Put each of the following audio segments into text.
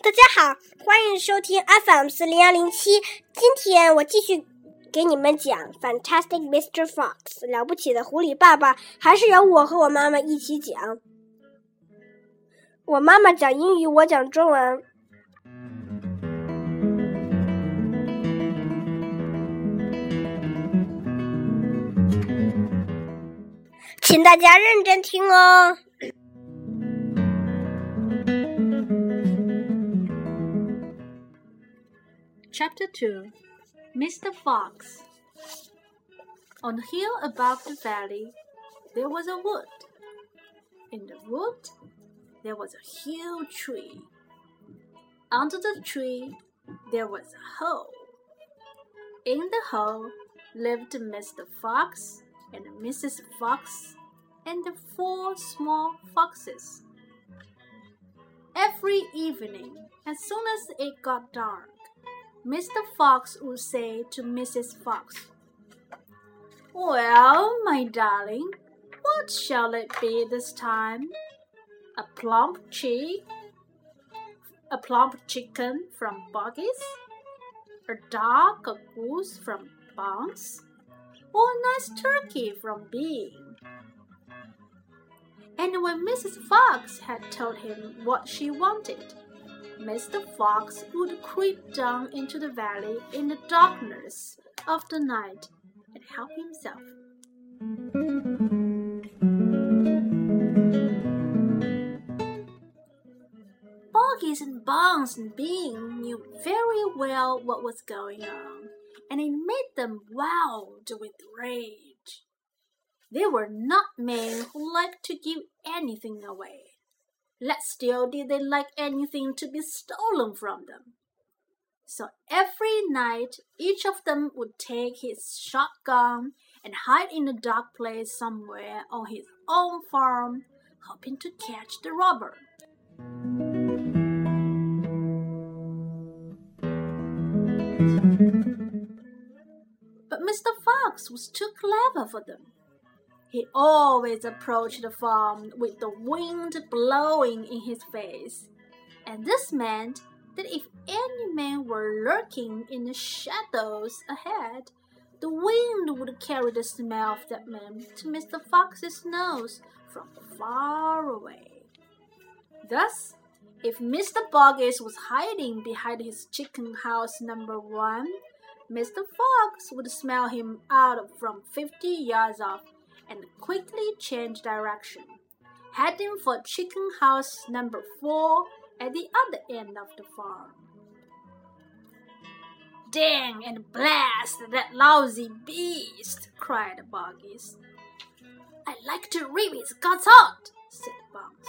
大家好，欢迎收听 FM 四零幺零七。今天我继续给你们讲《Fantastic Mr. Fox》了不起的狐狸爸爸，还是由我和我妈妈一起讲。我妈妈讲英语，我讲中文。请大家认真听哦。Chapter 2 Mr. Fox On the hill above the valley, there was a wood. In the wood, there was a huge tree. Under the tree, there was a hole. In the hole lived Mr. Fox and Mrs. Fox and the four small foxes. Every evening, as soon as it got dark, Mr. Fox would say to Mrs. Fox, Well, my darling, what shall it be this time? A plump chick? A plump chicken from Boggy's? A duck, a goose from Bounce? Or a nice turkey from Bean? And when Mrs. Fox had told him what she wanted, Mr. Fox would creep down into the valley in the darkness of the night and help himself. Boggies and Bounce and Bean knew very well what was going on, and it made them wild with rage. They were not men who liked to give anything away. Less still did they like anything to be stolen from them. So every night each of them would take his shotgun and hide in a dark place somewhere on his own farm, hoping to catch the robber. But Mr. Fox was too clever for them. He always approached the farm with the wind blowing in his face, and this meant that if any man were lurking in the shadows ahead, the wind would carry the smell of that man to Mr. Fox's nose from far away. Thus, if Mr. Boggis was hiding behind his chicken house number one, Mr. Fox would smell him out from fifty yards off and quickly changed direction, heading for chicken house number four at the other end of the farm. Dang and blast that lousy beast! cried Boggies. I'd like to rip his guts out, said Bounce.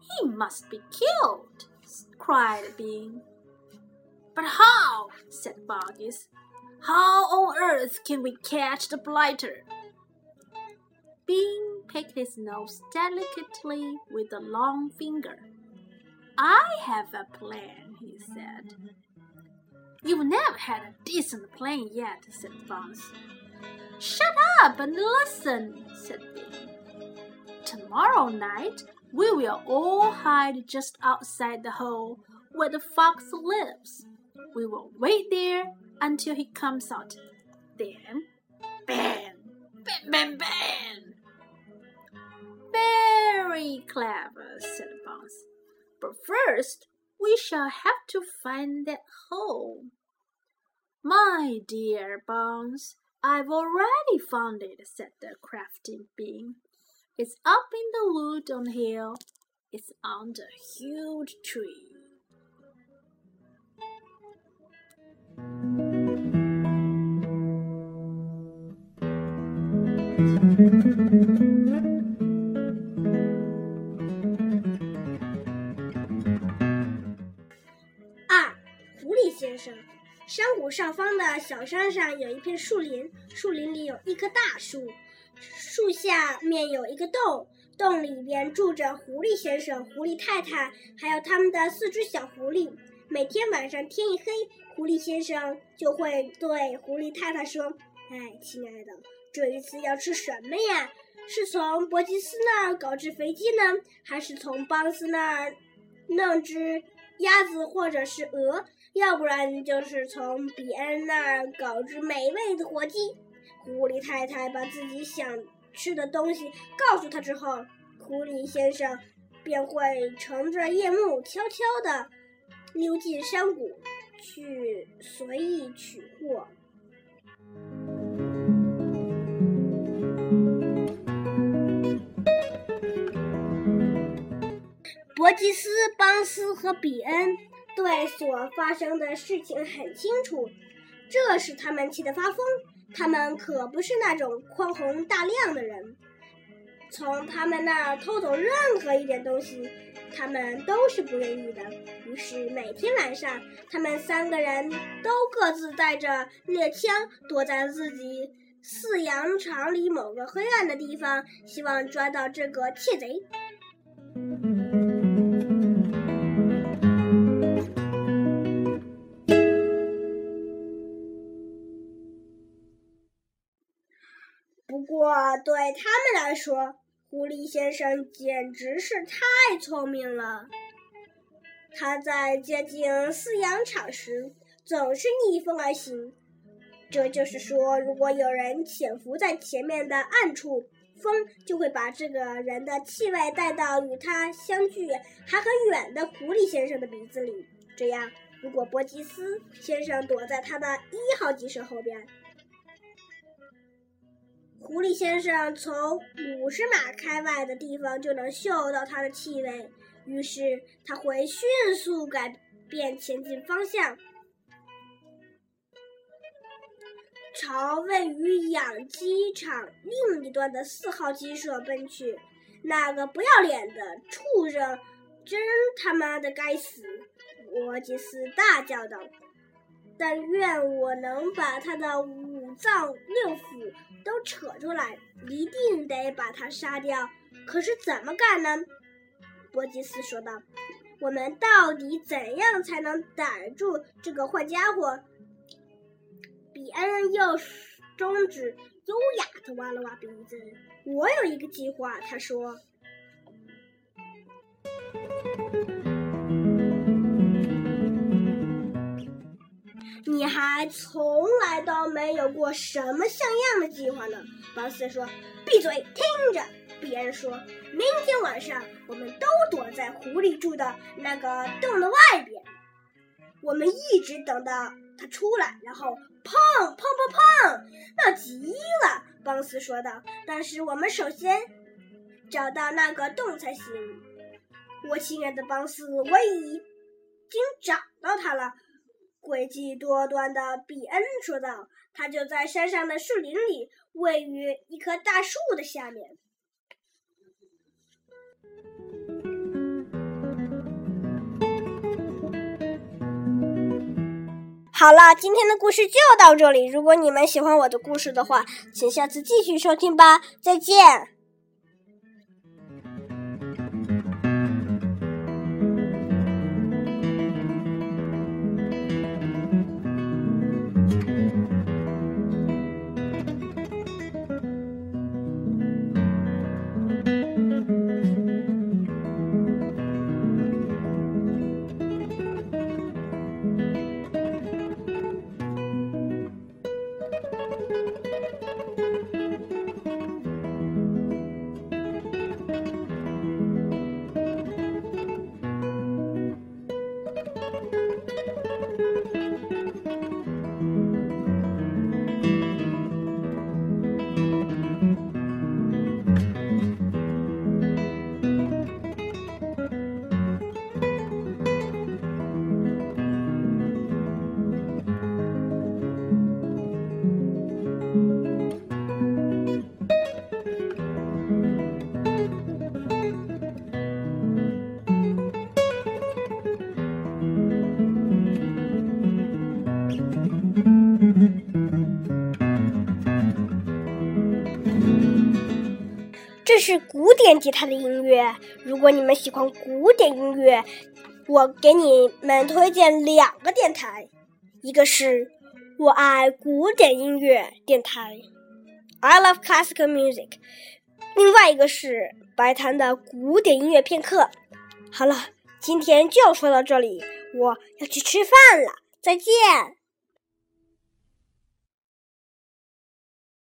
He must be killed, cried Bean. But how? said Boggies. How on earth can we catch the blighter? Bean picked his nose delicately with a long finger. I have a plan, he said. You've never had a decent plan yet, said Bounce. Shut up and listen, said Bean. Tomorrow night we will all hide just outside the hole where the fox lives. We will wait there until he comes out. Then, bam, bam, bam, bang. Very clever, said Bounce. But first, we shall have to find that hole. My dear Bounce, I've already found it, said the crafty bean. It's up in the wood on the hill. It's under a huge tree. 山谷上方的小山上有一片树林，树林里有一棵大树，树下面有一个洞，洞里边住着狐狸先生、狐狸太太，还有他们的四只小狐狸。每天晚上天一黑，狐狸先生就会对狐狸太太说：“哎，亲爱的，这一次要吃什么呀？是从伯吉斯那儿搞只肥鸡呢，还是从邦斯那儿弄只？”鸭子或者是鹅，要不然就是从比恩那儿搞只美味的火鸡。狐狸太太把自己想吃的东西告诉他之后，狐狸先生便会乘着夜幕悄悄地溜进山谷去随意取货。伯吉斯、邦斯和比恩对所发生的事情很清楚，这使他们气得发疯。他们可不是那种宽宏大量的人，从他们那儿偷走任何一点东西，他们都是不愿意的。于是每天晚上，他们三个人都各自带着猎枪，躲在自己饲养场里某个黑暗的地方，希望抓到这个窃贼。不过，对他们来说，狐狸先生简直是太聪明了。他在接近饲养场时总是逆风而行，这就是说，如果有人潜伏在前面的暗处，风就会把这个人的气味带到与他相距还很远的狐狸先生的鼻子里。这样，如果波吉斯先生躲在他的一号鸡舍后边，狐狸先生从五十码开外的地方就能嗅到它的气味，于是他会迅速改变前进方向，朝位于养鸡场另一端的四号鸡舍奔去。那个不要脸的畜生，真他妈的该死！罗吉斯大叫道。但愿我能把他的五脏六腑都扯出来，一定得把他杀掉。可是怎么干呢？波吉斯说道。我们到底怎样才能逮住这个坏家伙？比恩用中指优雅地挖了挖鼻子。我有一个计划，他说。你还从来都没有过什么像样的计划呢？邦斯说：“闭嘴，听着。”比恩说：“明天晚上我们都躲在狐狸住的那个洞的外边，我们一直等到他出来，然后砰砰砰砰，闹极了。”邦斯说道。“但是我们首先找到那个洞才行。”我亲爱的邦斯，我已经找到它了。诡计多端的比恩说道：“他就在山上的树林里，位于一棵大树的下面。”好了，今天的故事就到这里。如果你们喜欢我的故事的话，请下次继续收听吧。再见。是古典吉他的音乐。如果你们喜欢古典音乐，我给你们推荐两个电台，一个是我爱古典音乐电台 （I Love Classical Music），另外一个是白谈的古典音乐片刻。好了。今天就说到这里，我要去吃饭了，再见。